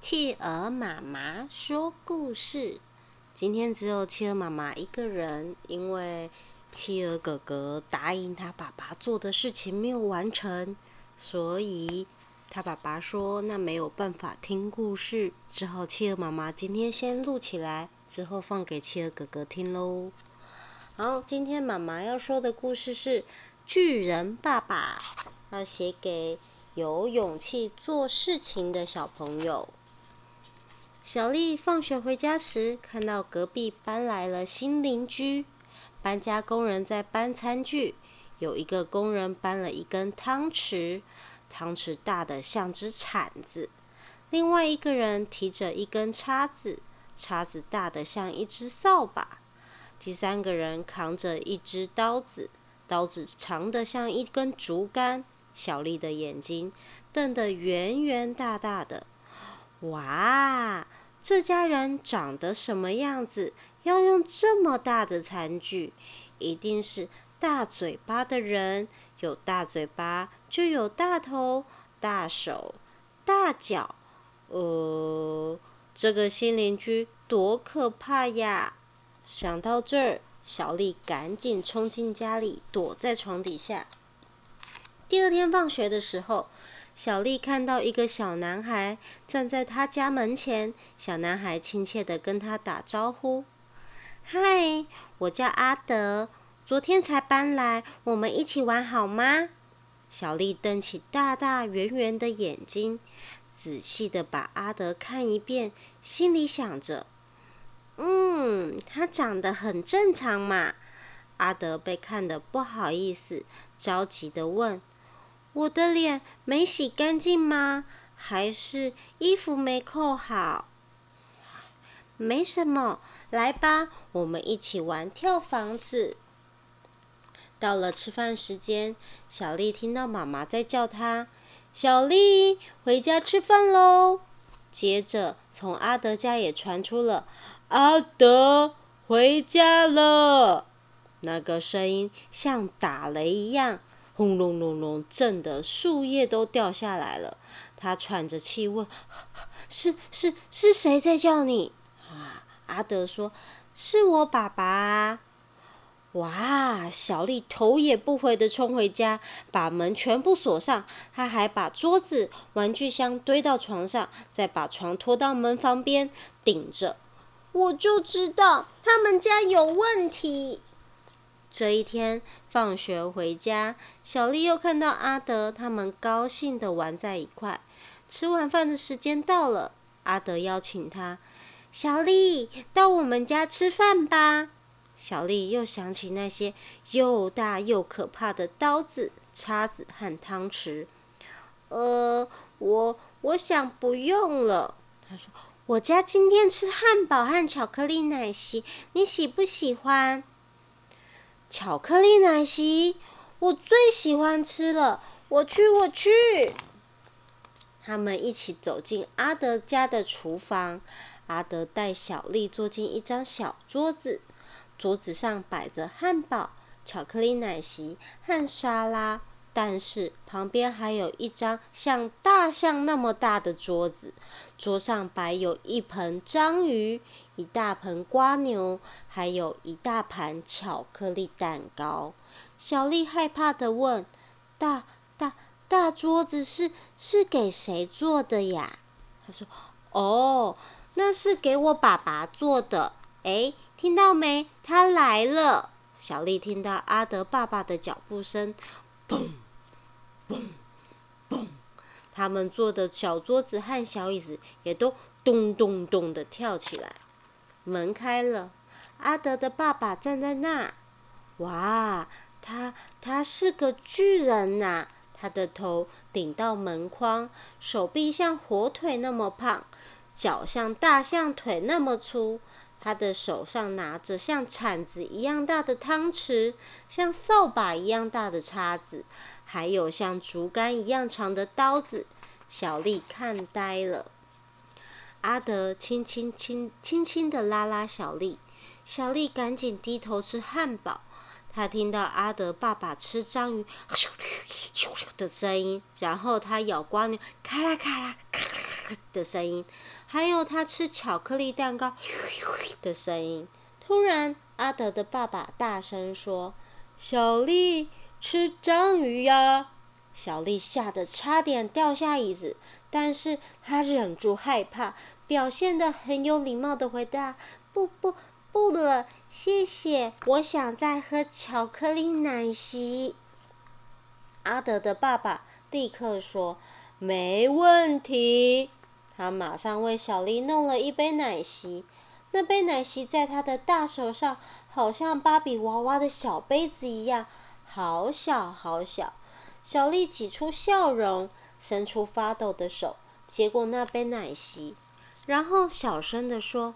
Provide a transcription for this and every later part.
企鹅妈妈说故事。今天只有企鹅妈妈一个人，因为企鹅哥哥答应他爸爸做的事情没有完成，所以他爸爸说那没有办法听故事，只好企鹅妈妈今天先录起来，之后放给企鹅哥哥听喽。好，今天妈妈要说的故事是《巨人爸爸》，要写给。有勇气做事情的小朋友。小丽放学回家时，看到隔壁搬来了新邻居。搬家工人在搬餐具，有一个工人搬了一根汤匙，汤匙大的像只铲子；另外一个人提着一根叉子，叉子大的像一只扫把；第三个人扛着一只刀子，刀子长的像一根竹竿。小丽的眼睛瞪得圆圆大大的，哇！这家人长得什么样子？要用这么大的餐具，一定是大嘴巴的人。有大嘴巴，就有大头、大手、大脚。呃，这个新邻居多可怕呀！想到这儿，小丽赶紧冲进家里，躲在床底下。第二天放学的时候，小丽看到一个小男孩站在她家门前。小男孩亲切的跟她打招呼：“嗨，我叫阿德，昨天才搬来，我们一起玩好吗？”小丽瞪起大大圆圆的眼睛，仔细的把阿德看一遍，心里想着：“嗯，他长得很正常嘛。”阿德被看得不好意思，着急的问。我的脸没洗干净吗？还是衣服没扣好？没什么，来吧，我们一起玩跳房子。到了吃饭时间，小丽听到妈妈在叫她：“小丽，回家吃饭喽。”接着，从阿德家也传出了“阿德回家了”，那个声音像打雷一样。轰隆隆隆，震得树叶都掉下来了。他喘着气问：“是是是谁在叫你？”啊，阿德说：“是我爸爸。”哇！小丽头也不回地冲回家，把门全部锁上。他还把桌子、玩具箱堆到床上，再把床拖到门旁边顶着。我就知道他们家有问题。这一天放学回家，小丽又看到阿德他们高兴的玩在一块。吃晚饭的时间到了，阿德邀请她：“小丽，到我们家吃饭吧。”小丽又想起那些又大又可怕的刀子、叉子和汤匙。呃，我我想不用了。她说：“我家今天吃汉堡和巧克力奶昔，你喜不喜欢？”巧克力奶昔，我最喜欢吃了。我去，我去。他们一起走进阿德家的厨房。阿德带小丽坐进一张小桌子，桌子上摆着汉堡、巧克力奶昔和沙拉。但是旁边还有一张像大象那么大的桌子，桌上摆有一盆章鱼、一大盆瓜牛，还有一大盘巧克力蛋糕。小丽害怕地问：“大大大桌子是是给谁做的呀？”他说：“哦，那是给我爸爸做的。”诶，听到没？他来了。小丽听到阿德爸爸的脚步声。砰！砰！砰！他们坐的小桌子和小椅子也都咚咚咚的跳起来。门开了，阿德的爸爸站在那儿。哇，他他是个巨人呐！他的头顶到门框，手臂像火腿那么胖，脚像大象腿那么粗。他的手上拿着像铲子一样大的汤匙，像扫把一样大的叉子，还有像竹竿一样长的刀子。小丽看呆了。阿德轻轻轻轻轻的拉拉小丽，小丽赶紧低头吃汉堡。她听到阿德爸爸吃章鱼的声音，然后他咬瓜牛，咔啦咔啦咔。的声音，还有他吃巧克力蛋糕 的声音。突然，阿德的爸爸大声说：“小丽，吃章鱼呀！”小丽吓得差点掉下椅子，但是她忍住害怕，表现得很有礼貌的回答：“不不不了，谢谢，我想再喝巧克力奶昔。”阿德的爸爸立刻说：“没问题。”他马上为小丽弄了一杯奶昔。那杯奶昔在他的大手上，好像芭比娃娃的小杯子一样，好小好小。小丽挤出笑容，伸出发抖的手，接过那杯奶昔，然后小声地说：“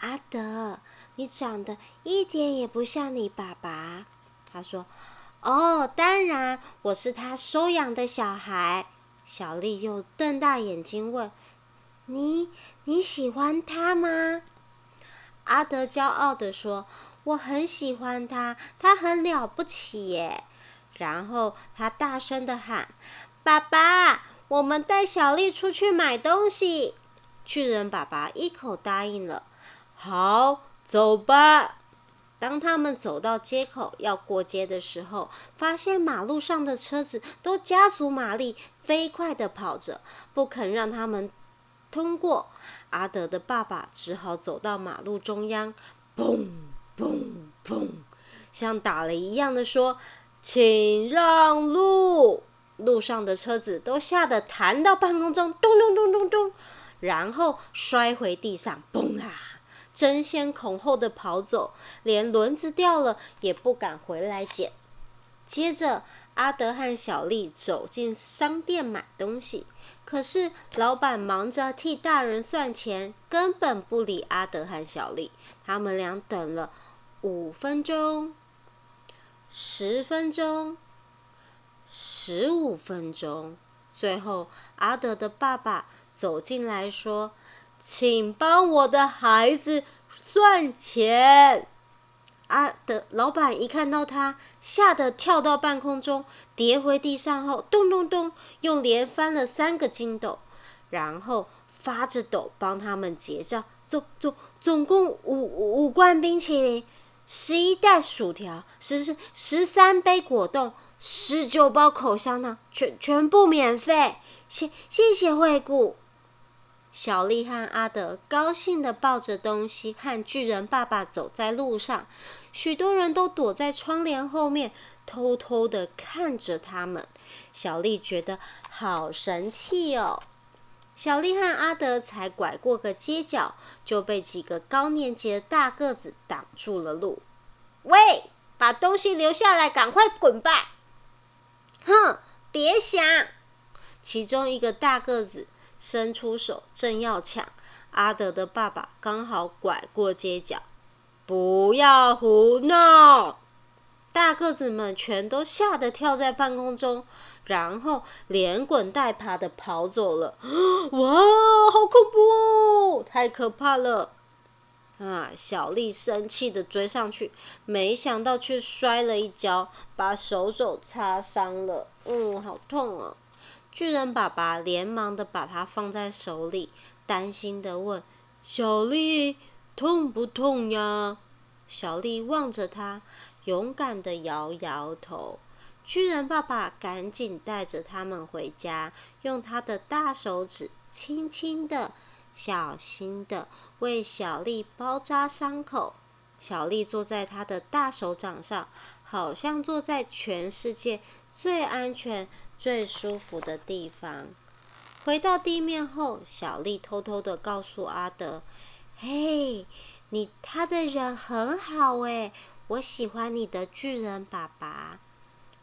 阿德，你长得一点也不像你爸爸。”他说。哦，当然，我是他收养的小孩。小丽又瞪大眼睛问：“你你喜欢他吗？”阿德骄傲地说：“我很喜欢他，他很了不起耶。”然后他大声地喊：“爸爸，我们带小丽出去买东西。”巨人爸爸一口答应了。好，走吧。当他们走到街口要过街的时候，发现马路上的车子都加足马力，飞快地跑着，不肯让他们通过。阿德的爸爸只好走到马路中央，砰砰砰，像打雷一样的说：“请让路！”路上的车子都吓得弹到半空中，咚咚咚咚咚，然后摔回地上，嘣啊！争先恐后的跑走，连轮子掉了也不敢回来捡。接着，阿德和小丽走进商店买东西，可是老板忙着替大人算钱，根本不理阿德和小丽。他们俩等了五分钟、十分钟、十五分钟，最后阿德的爸爸走进来说。请帮我的孩子算钱。阿德老板一看到他，吓得跳到半空中，跌回地上后，咚咚咚，又连翻了三个筋斗，然后发着抖帮他们结账。总总总共五五罐冰淇淋，十一袋薯条，十十十三杯果冻，十九包口香糖，全全部免费。谢谢谢惠顾。小丽和阿德高兴地抱着东西，和巨人爸爸走在路上。许多人都躲在窗帘后面，偷偷地看着他们。小丽觉得好神气哦！小丽和阿德才拐过个街角，就被几个高年级的大个子挡住了路。喂，把东西留下来，赶快滚吧！哼，别想！其中一个大个子。伸出手，正要抢，阿德的爸爸刚好拐过街角。不要胡闹！大个子们全都吓得跳在半空中，然后连滚带爬的跑走了。哇，好恐怖！太可怕了！啊，小丽生气的追上去，没想到却摔了一跤，把手肘擦伤了。嗯，好痛啊！巨人爸爸连忙的把它放在手里，担心的问：“小丽，痛不痛呀？”小丽望着他，勇敢的摇摇头。巨人爸爸赶紧带着他们回家，用他的大手指轻轻的、小心的为小丽包扎伤口。小丽坐在他的大手掌上，好像坐在全世界最安全。最舒服的地方。回到地面后，小丽偷偷的告诉阿德：“嘿，你他的人很好诶，我喜欢你的巨人爸爸。”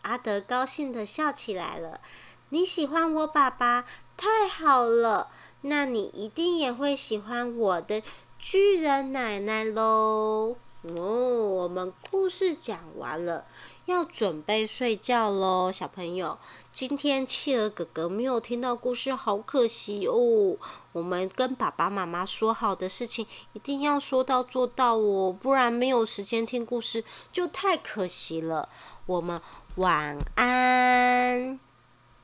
阿德高兴的笑起来了：“你喜欢我爸爸，太好了！那你一定也会喜欢我的巨人奶奶喽。”哦，我们故事讲完了，要准备睡觉喽，小朋友。今天企鹅哥哥没有听到故事，好可惜哦。我们跟爸爸妈妈说好的事情，一定要说到做到哦，不然没有时间听故事就太可惜了。我们晚安。